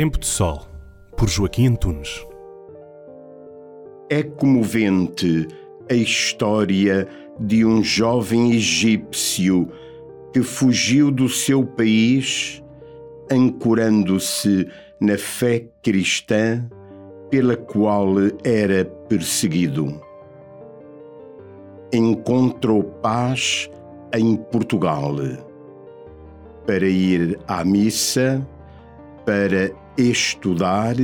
Tempo de Sol, por Joaquim Antunes. É comovente a história de um jovem egípcio que fugiu do seu país, ancorando-se na fé cristã pela qual era perseguido. Encontrou paz em Portugal para ir à missa, para estudar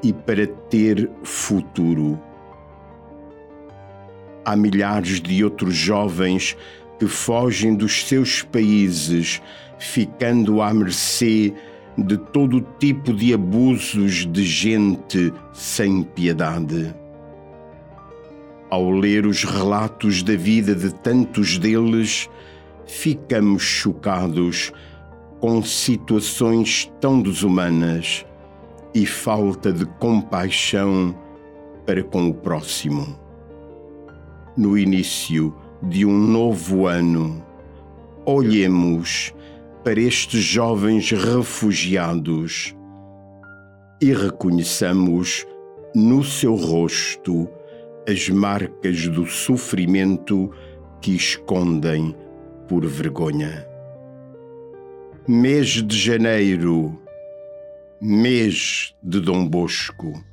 e para ter futuro. Há milhares de outros jovens que fogem dos seus países, ficando à mercê de todo tipo de abusos de gente sem piedade. Ao ler os relatos da vida de tantos deles, ficamos chocados com situações tão desumanas e falta de compaixão para com o próximo. No início de um novo ano, olhemos para estes jovens refugiados e reconheçamos no seu rosto as marcas do sofrimento que escondem por vergonha. Mês de janeiro, mês de Dom Bosco.